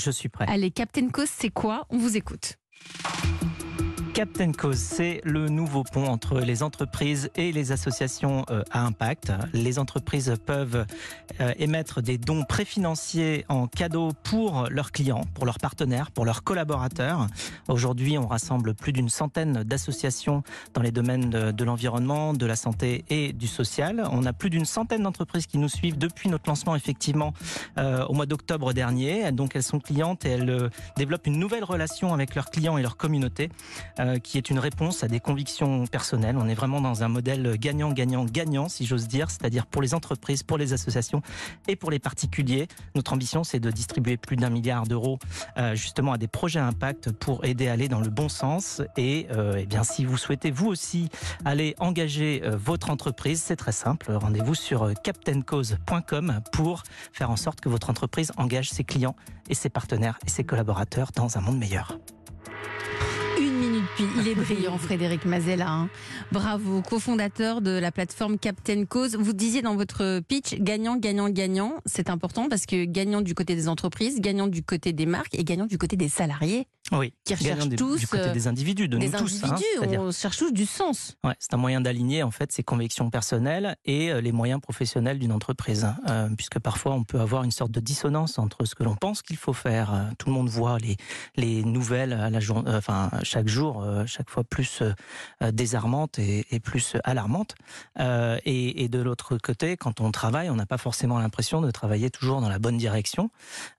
Je suis prêt. Allez, Captain Cause, c'est quoi? On vous écoute. Captain Cause, c'est le nouveau pont entre les entreprises et les associations euh, à impact. Les entreprises peuvent euh, émettre des dons préfinanciers en cadeau pour leurs clients, pour leurs partenaires, pour leurs collaborateurs. Aujourd'hui, on rassemble plus d'une centaine d'associations dans les domaines de, l'environnement, de la santé et du social. On a plus d'une centaine d'entreprises qui nous suivent depuis notre lancement, effectivement, euh, au mois d'octobre dernier. Donc, elles sont clientes et elles développent une nouvelle relation avec leurs clients et leur communauté. Euh, qui est une réponse à des convictions personnelles. On est vraiment dans un modèle gagnant-gagnant-gagnant, si j'ose dire, c'est-à-dire pour les entreprises, pour les associations et pour les particuliers. Notre ambition, c'est de distribuer plus d'un milliard d'euros euh, justement à des projets impact pour aider à aller dans le bon sens. Et euh, eh bien, si vous souhaitez vous aussi aller engager votre entreprise, c'est très simple. Rendez-vous sur captaincause.com pour faire en sorte que votre entreprise engage ses clients et ses partenaires et ses collaborateurs dans un monde meilleur brillant, Frédéric Mazella. Hein. Bravo, cofondateur de la plateforme Captain Cause. Vous disiez dans votre pitch, gagnant, gagnant, gagnant. C'est important parce que gagnant du côté des entreprises, gagnant du côté des marques et gagnant du côté des salariés. Oui, qui recherchent tous du côté des individus, de des nous tous. Hein, on cherche tous du sens. Ouais, c'est un moyen d'aligner en fait ses convictions personnelles et euh, les moyens professionnels d'une entreprise, hein. euh, puisque parfois on peut avoir une sorte de dissonance entre ce que l'on pense qu'il faut faire. Euh, tout le monde voit les les nouvelles à la journée, enfin chaque jour, chaque fois plus désarmantes et, et, plus alarmantes. Et, et, de l'autre côté, quand on travaille, on n'a pas forcément l'impression de travailler toujours dans la bonne direction.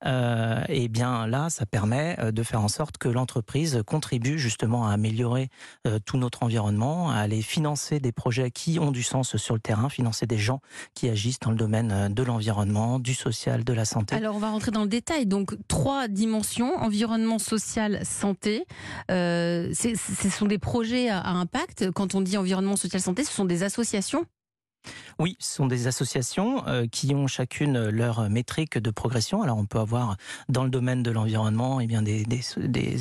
et bien là, ça permet de faire en sorte que l'entreprise contribue justement à améliorer euh, tout notre environnement, à aller financer des projets qui ont du sens sur le terrain, financer des gens qui agissent dans le domaine euh, de l'environnement, du social, de la santé. Alors on va rentrer dans le détail. Donc trois dimensions environnement, social, santé. Euh, ce sont des projets à impact. Quand on dit environnement, social, santé, ce sont des associations oui, ce sont des associations euh, qui ont chacune leur métrique de progression. Alors on peut avoir dans le domaine de l'environnement eh bien des,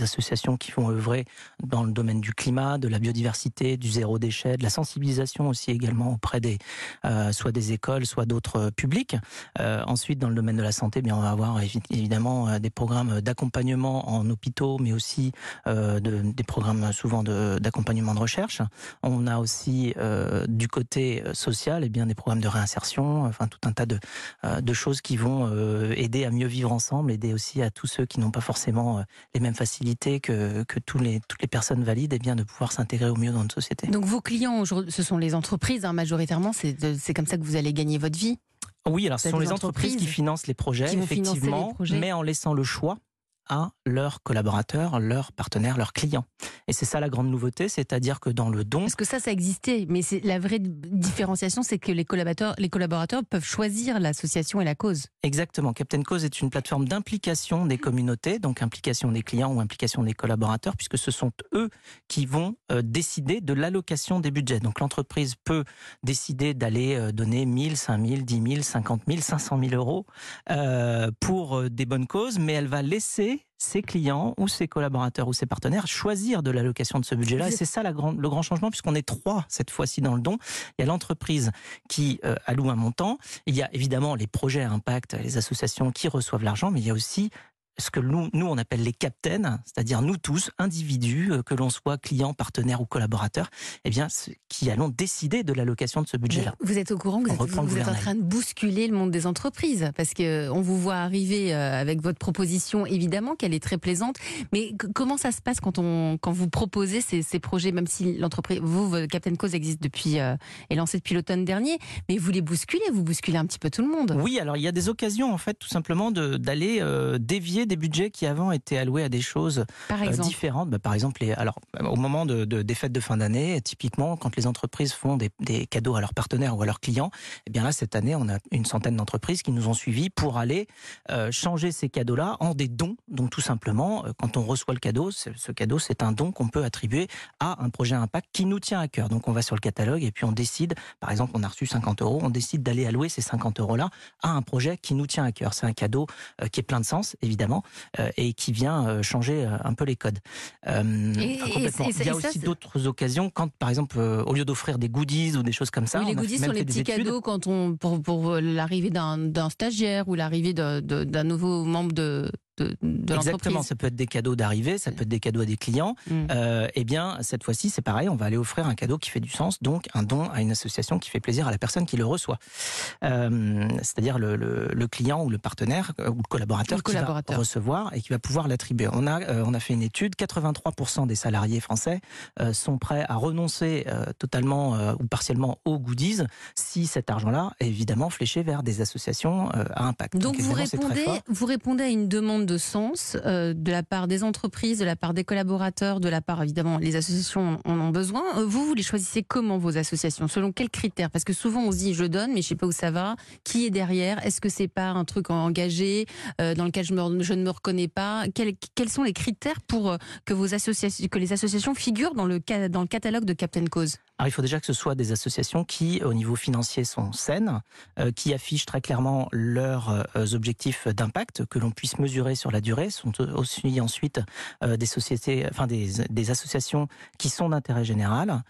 associations qui vont œuvrer dans le domaine du climat, de la biodiversité, du zéro déchet, de la sensibilisation aussi également auprès des euh, soit des écoles, soit d'autres publics. Euh, ensuite, dans le domaine de la santé, eh bien on va avoir évidemment des programmes d'accompagnement en hôpitaux, mais aussi de, des programmes souvent d'accompagnement de, recherche. On a aussi du côté social, eh bien des programmes de réinsertion, enfin tout un tas de, euh, de choses qui vont euh, aider à mieux vivre ensemble, aider aussi à tous ceux qui n'ont pas forcément euh, les mêmes facilités que, que tous les, toutes les personnes valides, et eh bien de pouvoir s'intégrer au mieux dans notre société. Donc vos clients, ce sont les entreprises hein, majoritairement, c'est comme ça que vous allez gagner votre vie oui, alors ce sont les entreprises, qui financent les projets, effectivement, mais en laissant le choix à leurs collaborateurs, leurs partenaires, leurs clients. Et c'est ça la grande nouveauté, c'est-à-dire que dans le don... Parce que ça, ça existait, mais c'est la vraie différenciation, c'est que les collaborateurs, les collaborateurs peuvent choisir l'association et la cause. Exactement. Captain Cause est une plateforme d'implication des communautés, donc implication des clients ou implication des collaborateurs, puisque ce sont eux qui vont euh, décider de l'allocation des budgets. Donc l'entreprise peut décider d'aller euh, donner 1000, 5000, 10 000, 50 000, 500 000 euros euh, pour des bonnes causes, mais elle va laisser ses clients ou ses collaborateurs ou ses partenaires choisir de l'allocation de ce budget-là. Et c'est ça la le grand changement, puisqu'on est trois cette fois-ci dans le don. Il y a l'entreprise qui euh, alloue un montant. Il y a évidemment les projets à impact, les associations qui reçoivent l'argent, mais il y a aussi ce que nous, nous on appelle les captains, c'est-à-dire nous tous, individus, euh, que l'on soit client, partenaire ou collaborateur, eh bien, qui allons décider de l'allocation de ce budget-là. Vous êtes au courant que vous, êtes, en train de bousculer le monde des entreprises, parce que on vous voit arriver euh, avec votre proposition, évidemment qu'elle est très plaisante, mais comment ça se passe quand on, quand vous proposez ces, ces projets, même si l'entreprise, vous, Captain Cause existe depuis euh, est lancé depuis l'automne dernier, mais vous les bousculez, vous bousculez un petit peu tout le monde. Oui, alors il y a des occasions en fait, tout simplement, d'aller dévier des budgets qui avant étaient alloués à des choses euh, différentes. Bah, par exemple, les, alors, au moment de, des fêtes de fin d'année, typiquement, quand les entreprises font des, cadeaux à leurs partenaires ou à leurs clients, eh bien là, cette année, on a une centaine d'entreprises qui nous ont suivis pour aller euh, changer ces cadeaux-là en des dons. Donc, tout simplement, euh, quand on reçoit le cadeau, ce cadeau, c'est un don qu'on peut attribuer à un projet impact qui nous tient à cœur. Donc, on va sur le catalogue et puis on décide, par exemple, on a reçu 50 euros, on décide d'aller allouer ces 50 euros-là à un projet qui nous tient à cœur. C'est un cadeau qui est plein de sens, évidemment euh, et qui vient euh, changer euh, un peu les codes. il y a aussi d'autres occasions quand, par exemple, au lieu d'offrir des goodies ou des choses comme ça, les goodies sont les petits cadeaux quand on pour, pour l'arrivée d'un stagiaire ou l'arrivée d'un nouveau membre de de, de Exactement, ça peut être des cadeaux d'arrivée, ça peut être des cadeaux à des clients. Mm. Euh, eh bien, cette fois-ci, c'est pareil, on va aller offrir un cadeau qui fait du sens, donc un don à une association qui fait plaisir à la personne qui le reçoit. Euh, c'est-à-dire le, le, client ou le partenaire ou le collaborateur qui va recevoir et qui va pouvoir l'attribuer. On a, on a fait une étude, 83% des salariés français sont prêts à renoncer totalement ou partiellement aux goodies si cet argent-là est évidemment fléché vers des associations à impact. Donc, vous, répondez, vous répondez à une demande de sens euh, de la part des entreprises, de la part des collaborateurs, de la part évidemment les associations en ont besoin. Euh, vous, vous les choisissez comment vos associations? Selon quels critères? Parce que souvent on se dit je donne mais je sais pas où ça va. Qui est derrière? Est-ce que c'est pas un truc engagé euh, dans lequel je, ne me reconnais pas? Quels, sont les critères pour que vos associations, que les associations figurent dans le catalogue de Captain Cause? Il faut déjà que ce soit des associations qui, au niveau financier, sont saines, euh, qui affichent très clairement leurs euh, objectifs d'impact, que l'on puisse mesurer sur la durée. Sont aussi ensuite euh, des sociétés, enfin des associations qui sont d'intérêt général,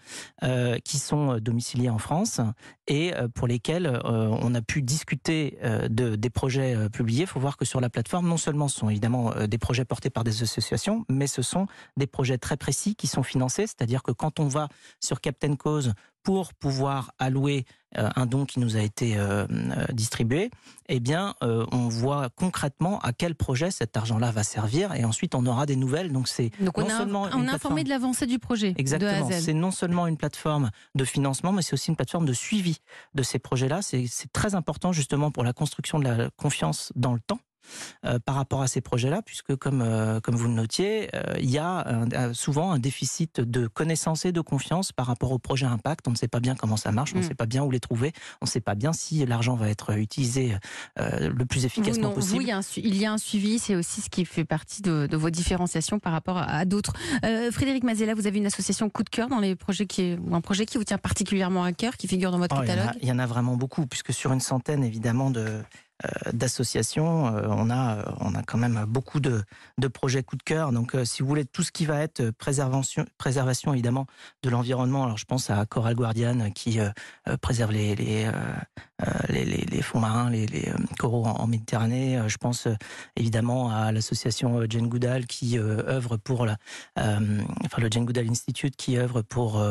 qui sont domiciliées en France et pour lesquelles on a pu discuter de, des projets publiés. Il faut voir que sur la plateforme, non seulement ce sont évidemment des projets portés par des associations, mais ce sont des projets très précis qui sont financés. C'est-à-dire que quand on va sur Captain cause pour pouvoir allouer euh, un don qui nous a été euh, euh, distribué, eh bien, on voit concrètement à quel projet cet argent-là va servir, et ensuite on aura des nouvelles. Donc c'est non on a, seulement on a informé de l'avancée du projet. Exactement. C'est non seulement une plateforme de financement, mais c'est aussi une plateforme de suivi de ces projets-là. C'est très important justement pour la construction de la confiance dans le temps. Euh, par rapport à ces projets-là, puisque comme, euh, comme vous le notiez, euh, il y a souvent un déficit de connaissance et de confiance par rapport au projet impact. On ne sait pas bien comment ça marche, on ne mm. sait pas bien où les trouver, on ne sait pas bien si l'argent va être utilisé le plus efficacement possible. il, y a un, il y a un suivi, c'est aussi ce qui fait partie de, vos différenciations par rapport à, d'autres. Frédéric Mazella, vous avez une association coup de cœur dans les projets qui, ou un projet qui vous tient particulièrement à cœur, qui figure dans votre oh, catalogue? il y, en a vraiment beaucoup, puisque sur une centaine évidemment de d'associations. Euh, on a, euh, on a quand même beaucoup de, de projets coup de cœur. Donc, si vous voulez, tout ce qui va être préservation, préservation évidemment de l'environnement. Alors, je pense à Coral Guardian qui préserve les, les, les, les, fonds marins, les, les coraux en, Méditerranée. Je pense évidemment à l'association Jane Goodall qui œuvre pour la, enfin le Jane Goodall Institute qui œuvre pour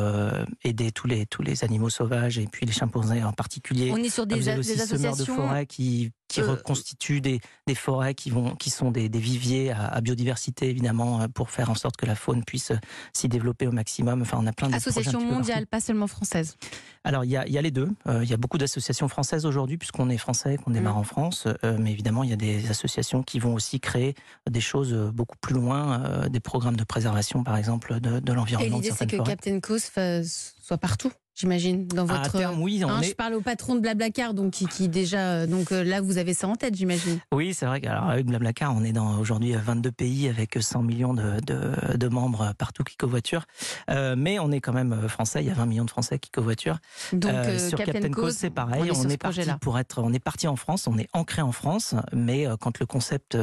aider tous les tous les animaux sauvages et puis les chimpanzés en particulier. On est sur des, des associations de forêt qui qui euh, reconstituent des, des, forêts qui, vont, qui sont des, des viviers à, biodiversité, évidemment, euh, pour faire en sorte que la faune puisse euh, s'y développer au maximum. Enfin, on a plein de Association mondiale, pas seulement française. Alors, il y a, y a, les deux. il y a beaucoup d'associations françaises aujourd'hui, puisqu'on est français, qu'on démarre mm. en France. mais évidemment, il y a des associations qui vont aussi créer des choses beaucoup plus loin, des programmes de préservation, par exemple, de, de l'environnement. Et l'idée, c'est que Captain Coast soit partout j'imagine, dans votre. À terme, oui. On hein, Je parle au patron de Blablacar, donc qui, qui déjà, euh, donc euh, là, vous avez ça en tête, j'imagine. Oui, c'est vrai qu'avec Blablacar, on est dans aujourd'hui 22 pays avec 100 millions de, de, de membres partout qui covoiturent. Euh, mais on est quand même français. Il y a 20 millions de Français qui covoiturent. Donc euh, sur Captain, Cause, c'est pareil. On, est parti pour être, on est parti en France, on est ancré en France, mais quand le concept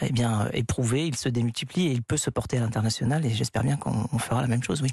eh bien est prouvé, il se démultiplie et il peut se porter à l'international. Et j'espère bien qu'on fera la même chose, oui.